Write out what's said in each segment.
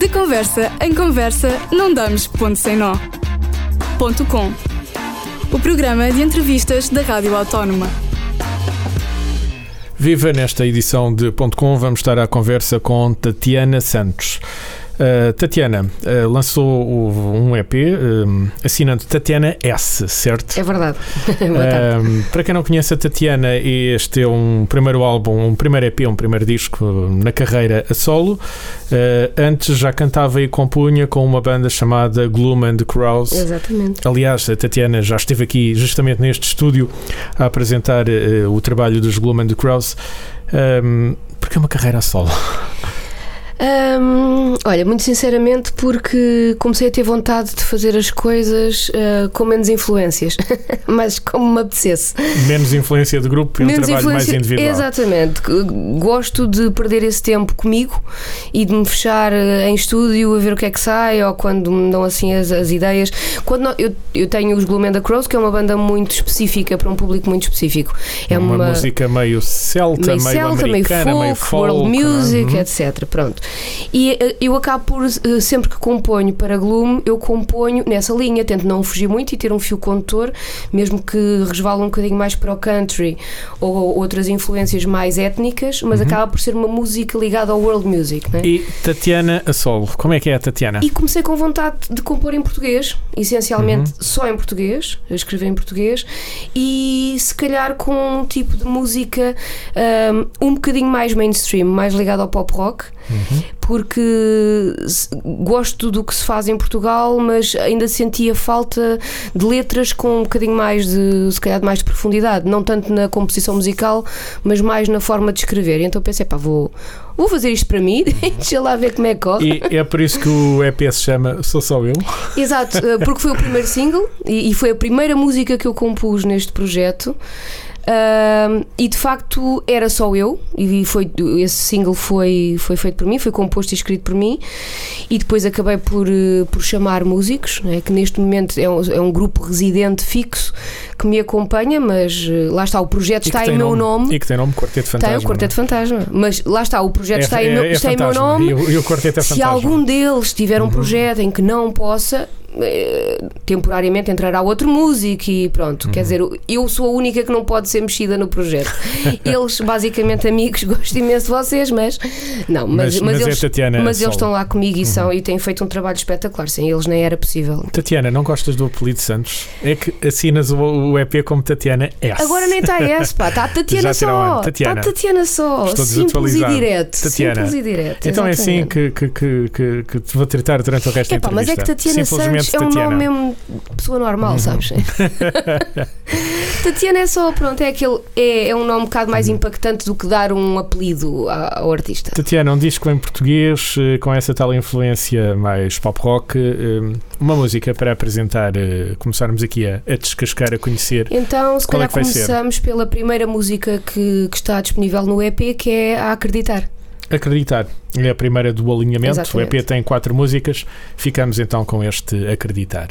De conversa em conversa, não damos ponto sem nó. Ponto com. O programa de entrevistas da Rádio Autónoma. Viva nesta edição de Ponto Com, vamos estar à conversa com Tatiana Santos. Uh, Tatiana uh, lançou um EP um, assinando Tatiana S, certo? É verdade. uh, para quem não conhece a Tatiana, este é um primeiro álbum, um primeiro EP, um primeiro disco na carreira a solo. antes já cantava e compunha com uma banda chamada Gloom and the Crows. Exatamente. Aliás, a Tatiana já esteve aqui justamente neste estúdio a apresentar o trabalho dos Gloom and the Crows. Um, porque é uma carreira a solo? Um, olha, muito sinceramente, porque comecei a ter vontade de fazer as coisas uh, com menos influências, mas como me apetecesse. Menos influência de grupo e menos um trabalho mais individual. Exatamente. Gosto de perder esse tempo comigo e de me fechar eh, em estúdio a ver o que é que sai ou quando me dão assim as, as ideias. Quando não, eu, eu tenho os Glumenda Crows, que é uma banda muito específica para um público muito específico. É uma, uma música meio celta, meio, meio celta, meio folk, meio folk world music, uhum. etc. Pronto. E uh, eu acabo por, uh, sempre que componho para Gloom, eu componho nessa linha, tento não fugir muito e ter um fio condutor, mesmo que resvala um bocadinho mais para o country ou outras influências mais étnicas, mas uhum. acaba por ser uma música ligada ao world music. Né? E Tatiana a solo, como é que é a Tatiana? E comecei com vontade de compor em português, essencialmente uhum. só em português, a escrever em português, e se calhar com um tipo de música um, um bocadinho mais mainstream, mais ligado ao pop rock. Uhum. Porque gosto do que se faz em Portugal, mas ainda sentia falta de letras com um bocadinho mais de, se calhar, mais de profundidade, não tanto na composição musical, mas mais na forma de escrever. Então pensei, pá, vou, vou fazer isto para mim, deixa lá ver como é que corre. E é por isso que o EP se chama Sou Só Eu? Exato, eh, porque foi o primeiro single e foi a primeira música que eu compus neste projeto. Uh, e de facto era só eu, e foi, esse single foi, foi feito por mim, foi composto e escrito por mim, e depois acabei por, eh, por chamar músicos, né, que neste momento é um, é um grupo residente fixo que me acompanha, mas eh, lá está, o projeto está em meu nome, E que tem nome Quarteto Fantasma. Tem o Quarteto é? Fantasma, mas lá está, o projeto é, está, em, é, é está em meu nome. E o, e o Quarteto é Se algum deles tiver um uhum. projeto em que não possa, temporariamente entrará outro músico e pronto. Uhum. Quer dizer, eu sou a única que não pode ser mexida no projeto. Eles, basicamente, amigos, gosto imenso de vocês, mas não, mas, mas, mas, mas eles, Tatiana mas eles estão lá comigo e, são, uhum. e têm feito um trabalho espetacular. Sem eles nem era possível. Tatiana, não gostas do apelido Santos? É que assinas o, o EP como Tatiana S. Agora nem está S, pá, está Tatiana só. Está Tatiana só. Simples e direto. Tatiana. Simples e direto. Então exatamente. é assim que, que, que, que, te vou tratar durante o resto é, da entrevista. Mas é que Tatiana É um nome mesmo pessoa normal, uhum. sabes? Tatiana é só, pronto, é aquele. É, é um nome um bocado mais impactante do que dar um apelido ao artista. Tatiana, um disco em português eh, com essa tal influência mais pop rock, eh, uma música para apresentar, eh, começarmos aqui a, a descascar, a conhecer. Então, se Qual calhar é começamos ser? pela primeira música que, que está disponível no EP, que é A Acreditar. Acreditar. É a primeira do alinhamento. Exatamente. O EP tem quatro músicas. Ficamos então com este Acreditar.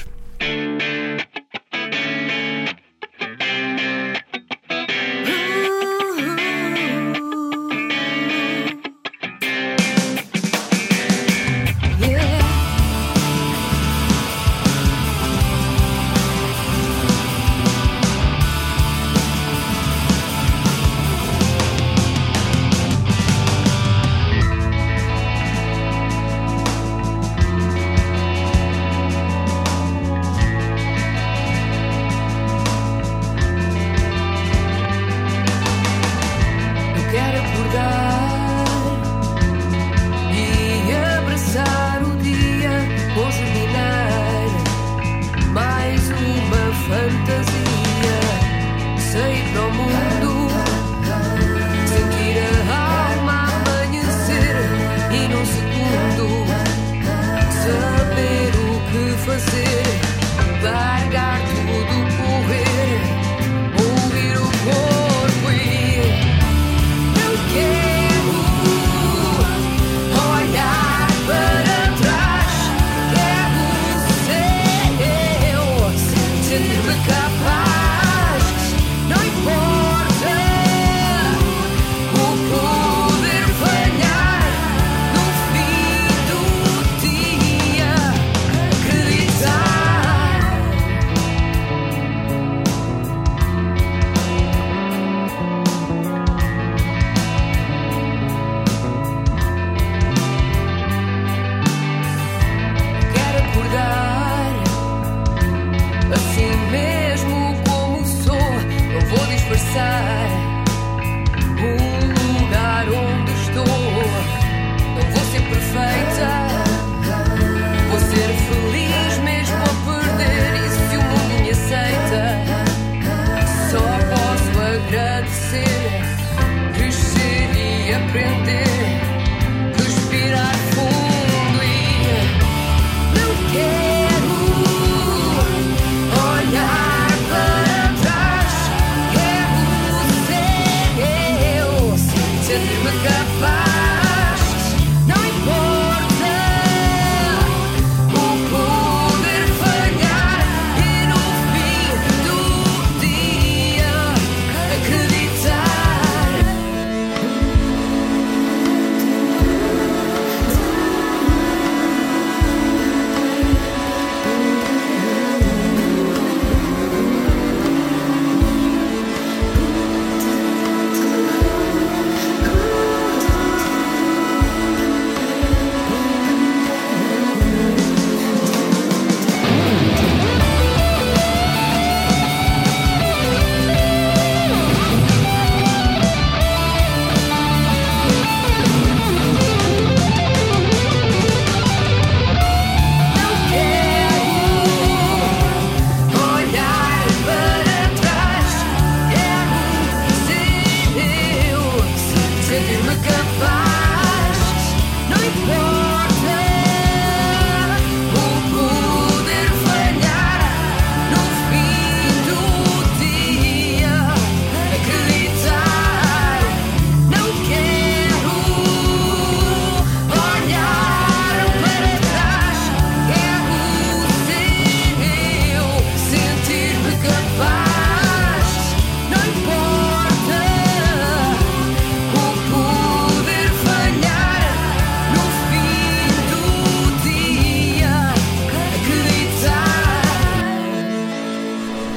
flash. No, it won't.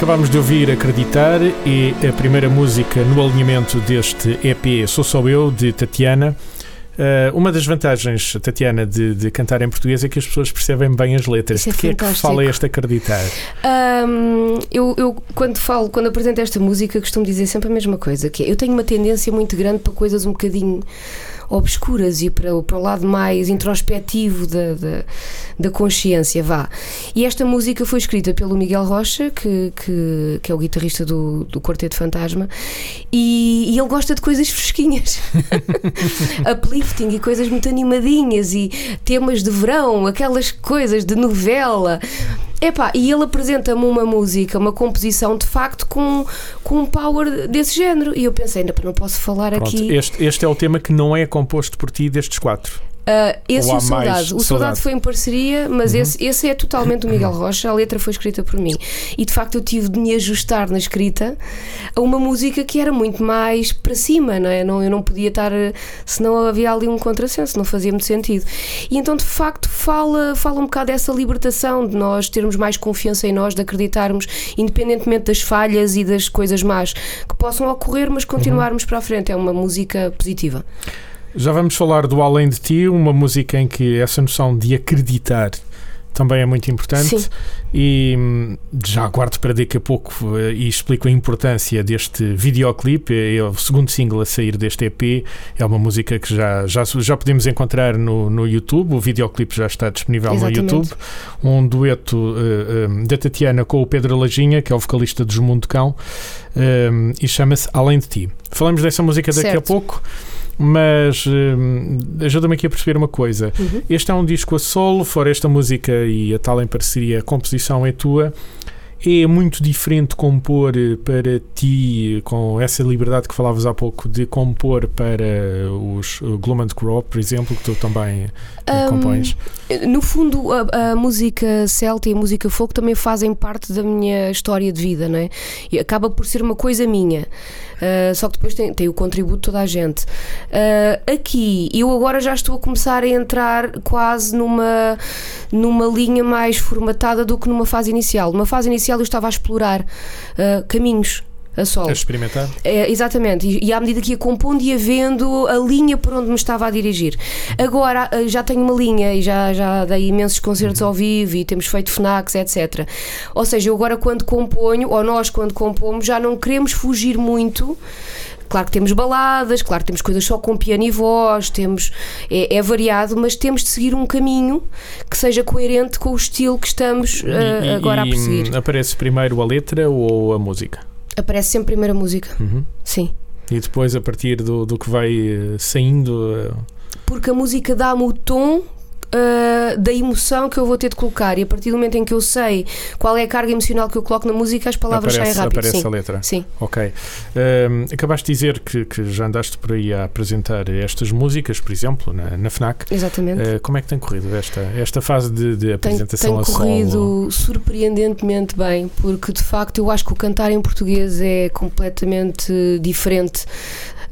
Acabámos de ouvir Acreditar e a primeira música no alinhamento deste EP Sou Só Eu, de Tatiana. Uh, uma das vantagens, Tatiana, de, de, cantar em português é que as pessoas percebem bem as letras. Isso é Porquê é que fala este acreditar? Um, eu, eu, quando falo, quando apresento esta música, costumo dizer sempre a mesma coisa, que é, eu tenho uma tendência muito grande para coisas um bocadinho obscuras e para, para o lado mais introspectivo da, da, da, consciência, vá. E esta música foi escrita pelo Miguel Rocha, que, que, que é o guitarrista do, do Quarteto Fantasma, e, e ele gosta de coisas fresquinhas, uplifting e coisas muito animadinhas e temas de verão, aquelas coisas de novela. Epá, e ele apresenta-me uma música, uma composição de facto com, com um power desse género. E eu pensei, ainda não posso falar Pronto, aqui. Este, este é o tema que não é composto por ti destes quatro. Uh, esse e o Saudade. O Saudade foi em parceria, mas uhum. esse, esse é totalmente o Miguel Rocha. A letra foi escrita por mim. E de facto eu tive de me ajustar na escrita a uma música que era muito mais para cima, não é? Não, eu não podia estar. Senão havia ali um contrassenso, não fazia muito sentido. E então de facto fala, fala um bocado dessa libertação de nós termos mais confiança em nós, de acreditarmos, independentemente das falhas e das coisas más que possam ocorrer, mas continuarmos uhum. para a frente. É uma música positiva. Já vamos falar do Além de Ti, uma música em que essa noção de acreditar também é muito importante Sim. e hum, já aguardo para daqui a pouco eh, e explico a importância deste videoclipe, é o segundo single a sair deste EP, é uma música que já, já, já podemos encontrar no, no YouTube, o videoclipe já está disponível Exatamente. no YouTube, um dueto uh, da Tatiana com o Pedro Lajinha, que é o vocalista dos Mundo Cão, um, e chama-se Além de Ti. Falamos dessa música daqui certo. a pouco. Mas hum, ajuda-me aqui a perceber uma coisa. Uhum. Este é um disco a solo, fora esta música e a tal em parceria, a composição é tua. É muito diferente compor para ti, com essa liberdade que falavas há pouco, de compor para os Gloom and por exemplo, que tu também um, compões? No fundo, a, a, música celta e a música folk também fazem parte da minha história de vida, não é? E acaba por ser uma coisa minha. Uh, só que depois tem, tem, o contributo de toda a gente. Uh, aqui, eu agora já estou a começar a entrar quase numa, numa linha mais formatada do que numa fase inicial. Numa fase inicial eu estava a explorar uh, caminhos a solo. A experimentar? É, exatamente, e, e, à medida que ia compondo ia vendo a linha por onde me estava a dirigir. Agora eh, já tenho uma linha e já, já dei imensos concertos uhum. ao vivo e temos feito FNACs, etc. Ou seja, eu agora quando componho, ou nós quando compomos, já não queremos fugir muito. Claro que temos baladas, claro que temos coisas só com piano e voz, temos, é, é, variado, mas temos de seguir um caminho que seja coerente com o estilo que estamos uh, e, agora e, a perseguir. Aparece primeiro a letra ou a música? Aparece sempre a primeira música. Uhum. Sim. E depois, a partir do, do que vai eh, saindo. Eh, Porque a música dá-me o tom uh, da emoção que eu vou ter de colocar. E a partir do momento em que eu sei qual é a carga emocional que eu coloco na música, as palavras aparece, saem rápido. Aparece Sim. a letra. Sim. Ok. Acabaste de dizer que, que, já andaste por aí a apresentar estas músicas, por exemplo, na, na FNAC. Exatamente. Uh, como é que tem corrido esta, esta fase de, de apresentação tem, tem a solo? Tem corrido surpreendentemente bem, porque de facto eu acho que o cantar em português é completamente diferente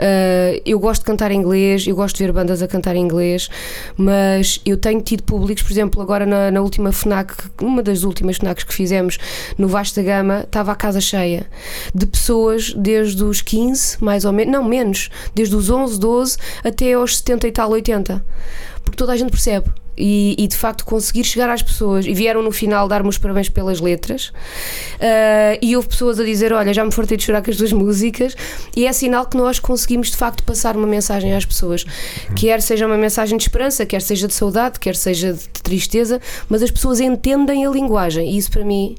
Uh, eu gosto de cantar em inglês, eu gosto de ver bandas a cantar em inglês, mas eu tenho tido públicos, por exemplo, agora na, na última FNAC, uma das últimas FNACs que fizemos no Vasta Gama, estava a casa cheia de pessoas desde os 15, mais ou menos, não menos, desde os 11, 12 até aos 70 e tal, 80. Porque toda a gente percebe e, e, de facto conseguir chegar às pessoas. E vieram no final dar-me os parabéns pelas letras. Uh, e houve pessoas a dizer olha já me fartei de chorar com as duas músicas. E é sinal que nós conseguimos de facto passar uma mensagem às pessoas. Uhum. quer seja uma mensagem de esperança quer seja de saudade quer seja de tristeza mas as pessoas entendem a linguagem. E isso para mim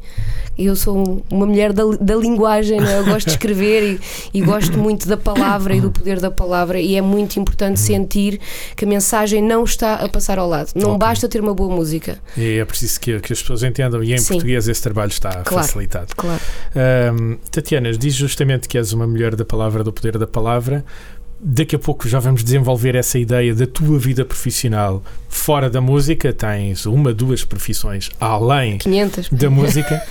eu sou uma mulher da, da linguagem, é? eu gosto de escrever e, e, gosto muito da palavra e do poder da palavra, e é muito importante sentir que a mensagem não está a passar ao lado. Não okay. basta ter uma boa música. E é preciso que, que as pessoas entendam, e em Sim. português esse trabalho está claro, facilitado. Claro. Um, Tatiana, diz justamente que és uma mulher da palavra, do poder da palavra daqui a pouco já vamos desenvolver essa ideia da tua vida profissional fora da música. Tens uma, duas profissões além 500. da música.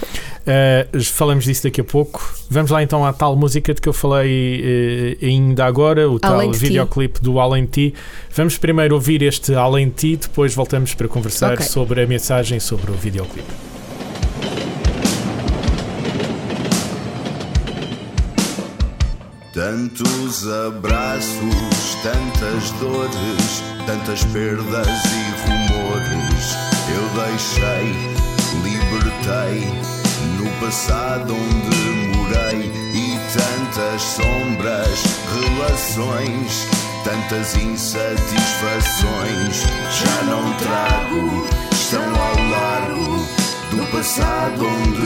uh, falamos disso daqui a pouco. Vamos lá então à tal música de que eu falei uh, ainda agora, o Além tal videoclipe do Além de Ti. Vamos primeiro ouvir este Além de Ti, depois voltamos para conversar okay. sobre a mensagem sobre o videoclipe. Tantos abraços, tantas dores, tantas perdas e rumores. Eu deixei, libertei no passado onde morei e tantas sombras, relações, tantas insatisfações. Já não trago, estão ao largo do passado onde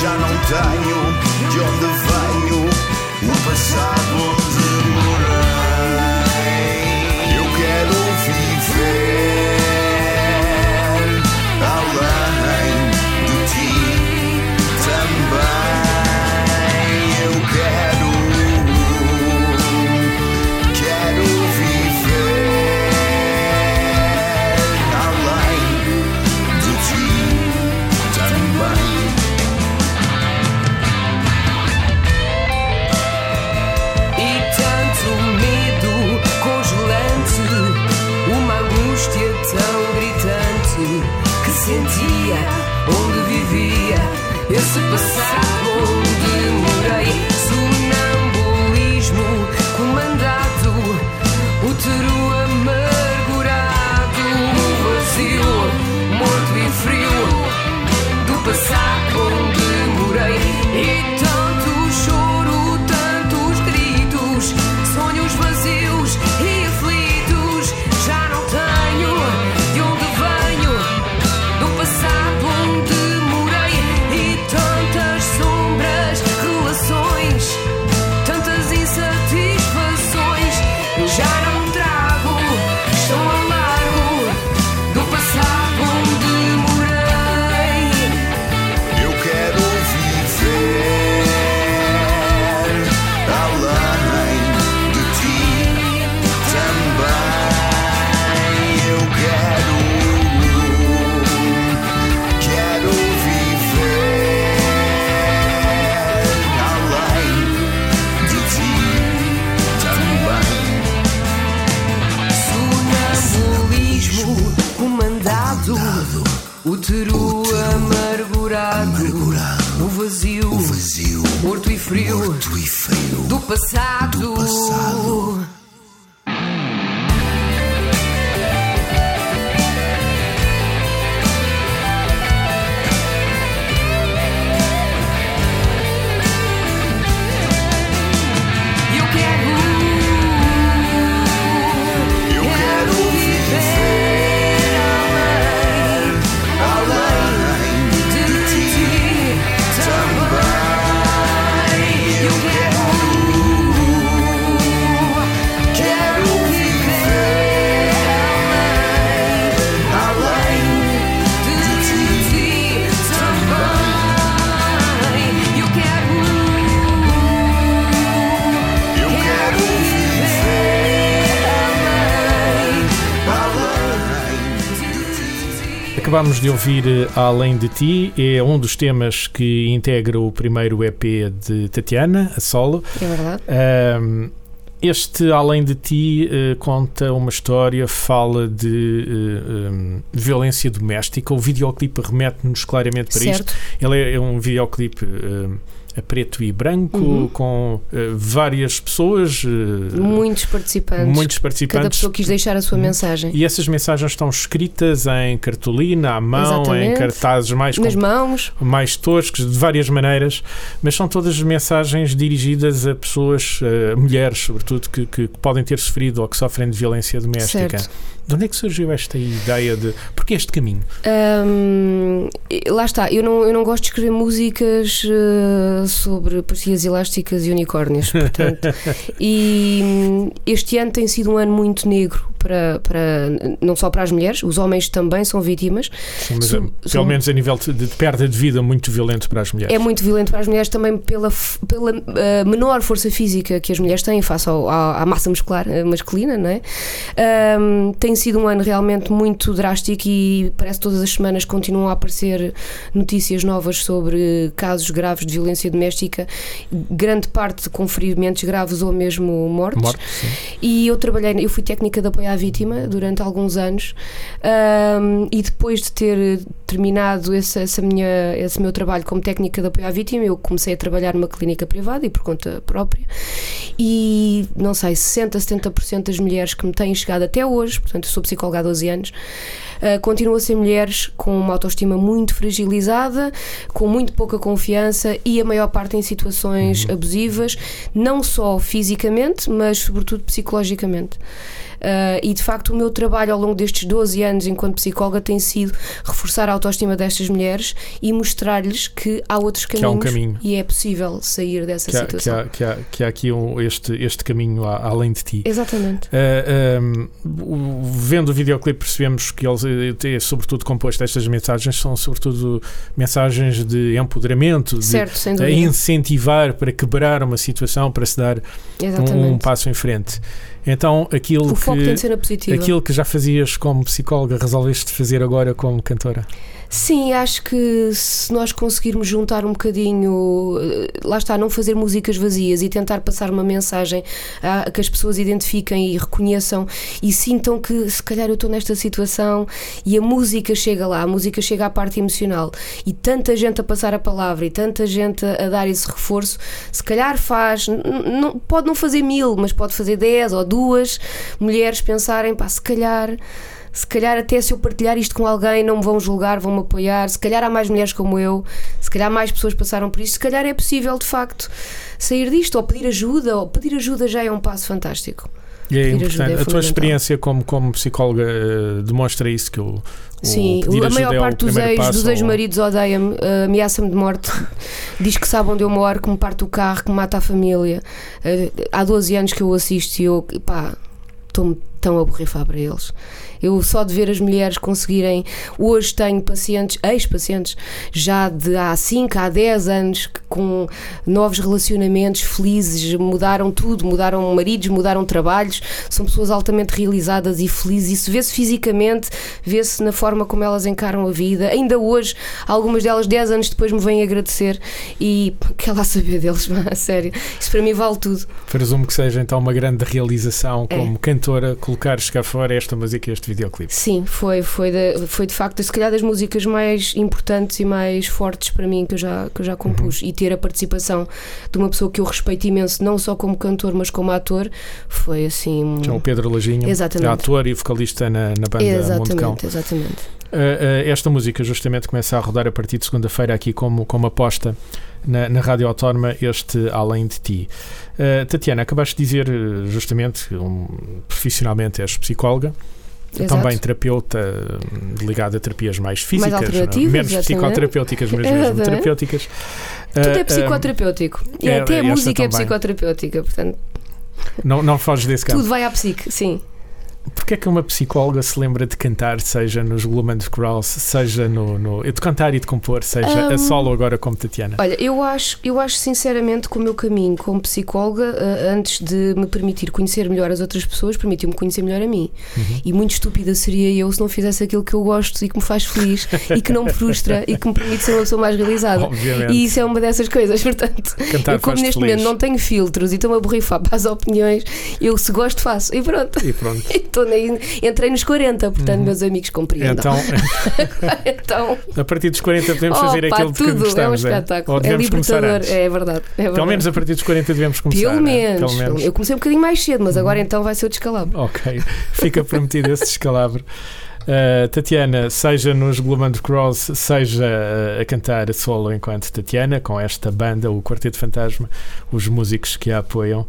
Já não tenho. De onde venho, o passado que sentia onde vivia esse passado onde morei. Sonambulismo comandado, além Acabámos de ouvir eh, Além de Ti, é um dos temas que integra o primeiro EP de Tatiana, a solo. É verdade. Ahm, este Além de Ti eh, conta uma história, fala de eh, hum, violência doméstica. O videoclipe remete-nos claramente para isto. Certo. Ele é um videoclipe a preto e branco, Uhum. com eh, várias pessoas, eh, Muitos participantes. muitos Cada participantes. pessoa quis deixar a sua mensagem. E essas mensagens estão escritas em cartolina, à mão, em Exatamente. cartazes mais, Nas mãos. mais toscos, de várias maneiras, mas são todas mensagens dirigidas a pessoas, eh, mulheres, sobretudo, que, que podem ter sofrido ou que sofrem de violência doméstica. Certo. De onde é que surgiu esta ideia de. Porquê este caminho? Hum, lá está, eu não, eu não gosto de escrever músicas eh, sobre pastilhas elásticas e unicórnios, portanto. e hum, este ano tem sido um ano muito negro para, para não só para as mulheres, os homens também são vítimas. Mas, Sou- eh, pelo sou- menos a nível de, de perda de vida muito violento para as mulheres. É muito violento para as mulheres também pela, pela eh, menor força física que as mulheres têm face ao- à, à massa muscular eh, masculina, não é? Ahm, tem sido um ano realmente muito drástico e parece que todas as semanas continuam a aparecer notícias novas sobre casos graves de violência doméstica, grande parte com ferimentos graves ou mesmo mortes. Morte. E eu trabalhei, eu fui técnica de apoio à vítima durante alguns anos Ahm, e depois de ter terminado esse, essa minha, esse meu trabalho como técnica de apoio à vítima, eu comecei a trabalhar numa clínica privada e por conta própria. E não sei, 60, 70% das mulheres que me têm chegado até hoje, portanto, eu sou psicóloga há 12 anos, ah, continuam a ser mulheres com uma autoestima muito fragilizada, com muito pouca confiança e a maior parte em situações abusivas, não só fisicamente, mas sobretudo psicologicamente. Ah, e de facto, o meu trabalho ao longo destes 12 anos enquanto psicóloga tem sido reforçar a autoestima destas mulheres e mostrar-lhes que há outros Que há caminhos um caminho. e é possível sair dessa Que há, que, situação. há, que, há, que há aqui um, este, este caminho a- além de ti. Exatamente. Uh, um, o- vendo o videoclipe percebemos que ele é sobretudo composto estas mensagens são sobretudo mensagens de empoderamento de Certo, dúvida. incentivar para quebrar uma situação para se dar um, passo em frente então aquilo o que aquilo que já fazias como psicóloga resolveste fazer agora como cantora Sim, acho que se nós conseguirmos juntar um bocadinho, eh, lá está, não fazer músicas vazias e tentar passar uma mensagem a, que as pessoas identifiquem e reconheçam e sintam que se calhar eu estou nesta situação e a música chega lá, a música chega à parte emocional e tanta gente a passar a palavra e tanta gente a, a dar esse reforço, se calhar faz, não, pode não fazer mil, mas pode fazer dez ou duas mulheres pensarem, pá, se calhar se calhar até se eu partilhar isto com alguém não me vão julgar, vão me apoiar, se calhar há mais mulheres como eu, se calhar mais pessoas passaram por isto, se calhar é possível de facto sair disto, ou pedir ajuda, ou pedir ajuda já é um passo fantástico. e é importante é a tua experiência como, como psicóloga uh, demonstra isso que o Sim, a maior é parte dos ex, passo dos ex-maridos odeia-me, eh, ameaça-me de morte, diz que sabe onde eu moro, que me parte o carro, que me mata a família. Eh, há 12 anos que eu assisto e eu, pá, estou-me tão a borrifar para eles. Eu só de ver as mulheres conseguirem. Hoje tenho pacientes, ex-pacientes, já de há 5, há 10 anos, que com novos relacionamentos felizes, mudaram tudo, mudaram maridos, mudaram trabalhos, são pessoas altamente realizadas e felizes. Isso vê-se fisicamente, vê-se na forma como elas encaram a vida. Ainda hoje, algumas delas, 10 anos depois, me vêm agradecer e quer lá saber deles, a sério. Isso para mim vale tudo. Presumo que seja então uma grande realização É. como cantora colocar chegar fora esta música este videoclipe. Sim, foi, foi, de, foi de facto, se calhar, das músicas mais importantes e mais fortes para mim que eu já, que eu já compus. E ter a participação de uma pessoa que eu respeito imenso, não só como cantor, mas como ator, foi assim. Então, o Pedro Lajinho, Exatamente. é ator e vocalista na, na banda Mundo Cão. Exatamente, exatamente. Uh, uh, esta música justamente começa a rodar a partir de segunda-feira aqui como, como aposta na, na Rádio Autónoma, este Além de Ti. Uh, Tatiana, acabaste de dizer justamente um, profissionalmente és psicóloga, Exato. também terapeuta uh, ligada a terapias mais físicas, alternativas, menos exatamente. psicoterapêuticas, mas mesmo terapêuticas. Tudo é Uh, psicoterapêutico. E é- até a música é também. psicoterapêutica, portanto, não, não foges desse campo. tudo vai à psique, sim. Porquê é que uma psicóloga se lembra de cantar, seja nos of Crawls, seja no, no- de cantar e de compor, seja a Um, solo agora como Tatiana? Olha, eu acho, eu acho sinceramente que o meu caminho como psicóloga, eh, antes de me permitir conhecer melhor as outras pessoas, permitiu-me conhecer melhor a mim. Uhum. E muito estúpida seria eu se não fizesse aquilo que eu gosto e que me faz feliz e que não me frustra e que me permite ser uma pessoa mais realizada. Obviamente. E isso é uma dessas coisas, portanto, Cantar eu como neste feliz. momento não tenho filtros e estou-me a borrifar para as opiniões, eu se gosto faço. E pronto, E pronto. estou na- entrei nos 40, portanto, Uhum. meus amigos compreendam. Então, Então, a partir dos 40 podemos oh, fazer pá, aquilo que tudo, é um gostamos. espetáculo. É começar libertador, é verdade. É Pelo verdade. menos a partir dos 40 devemos começar. Pelo né? menos. Pelo menos. Eu comecei um bocadinho mais cedo, mas agora então vai ser o descalabro. Ok, fica prometido esse descalabro. Uh, Tatiana, seja nos Globand Cross, seja uh, a cantar a solo enquanto Tatiana, com esta banda, o Quarteto Fantasma, os músicos que a apoiam.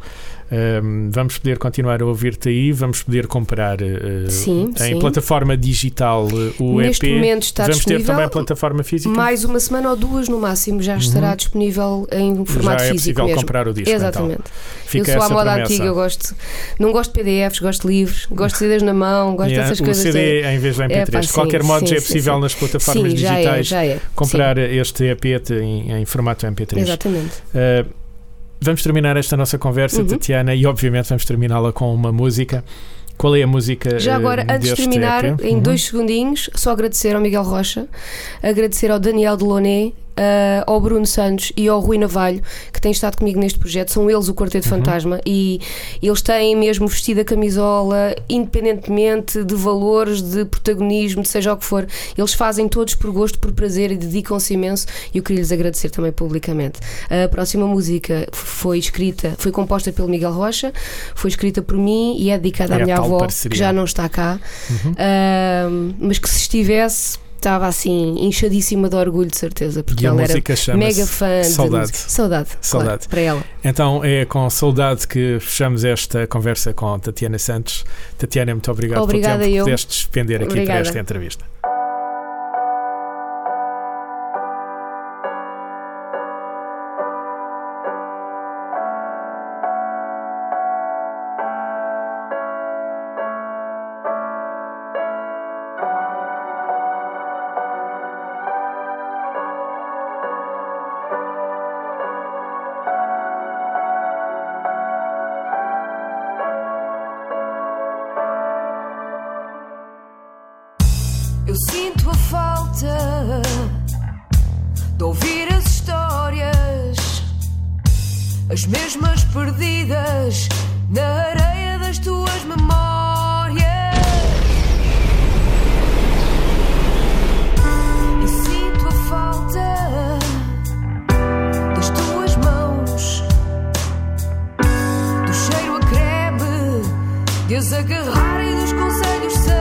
Um, vamos poder continuar a ouvir-te aí, vamos poder comprar uh, Sim, em sim. plataforma digital uh, o Neste EP. momento está Vamos ter também a plataforma física. Mais uma semana ou duas no máximo já estará disponível em formato Já é físico possível mesmo. comprar o disco. Exatamente. Então. Fica eu sou à moda promessa. antiga, eu gosto. Não gosto de PDFs, gosto de livros, gosto de CDs na mão, gosto Yeah, dessas o coisas. CD em vez do MP3. É, pá, de qualquer modo, já é possível nas plataformas já é, digitais já é. comprar este EP em, em formato MP3. Sim, exatamente. Uh, vamos terminar esta nossa conversa, Uhum. Tatiana, e obviamente vamos terminá-la com uma música. Qual é a música? Já uh, agora, antes de terminar, em Uhum. dois segundinhos, só agradecer ao Miguel Rocha, agradecer ao Daniel Delaunay, ah, ao Bruno Santos e ao Rui Navalho, que têm estado comigo neste projeto. São eles o Quarteto Fantasma e eles têm mesmo vestido a camisola, independentemente de valores, de protagonismo, de seja o que for. Eles fazem todos por gosto, por prazer e dedicam-se imenso. E eu queria lhes agradecer também publicamente. A próxima música foi escrita, foi composta pelo Miguel Rocha, foi escrita por mim e é dedicada É à minha avó, parceria. que já não está cá. Ahm, mas que se estivesse, estava assim, inchadíssima de orgulho, de certeza, porque E ela era mega fã Saudade. de música. Saudade. claro, Saudade. para ela. Então é com saudade que fechamos esta conversa com Tatiana Santos. Tatiana, muito obrigado Obrigada, pelo tempo eu. que pudeste despender aqui Obrigada. para esta entrevista. Eu sinto a falta de ouvir as histórias, as mesmas perdidas na areia das tuas memórias. E sinto a falta das tuas mãos, do cheiro a creme, de as agarrar e dos conselhos seus,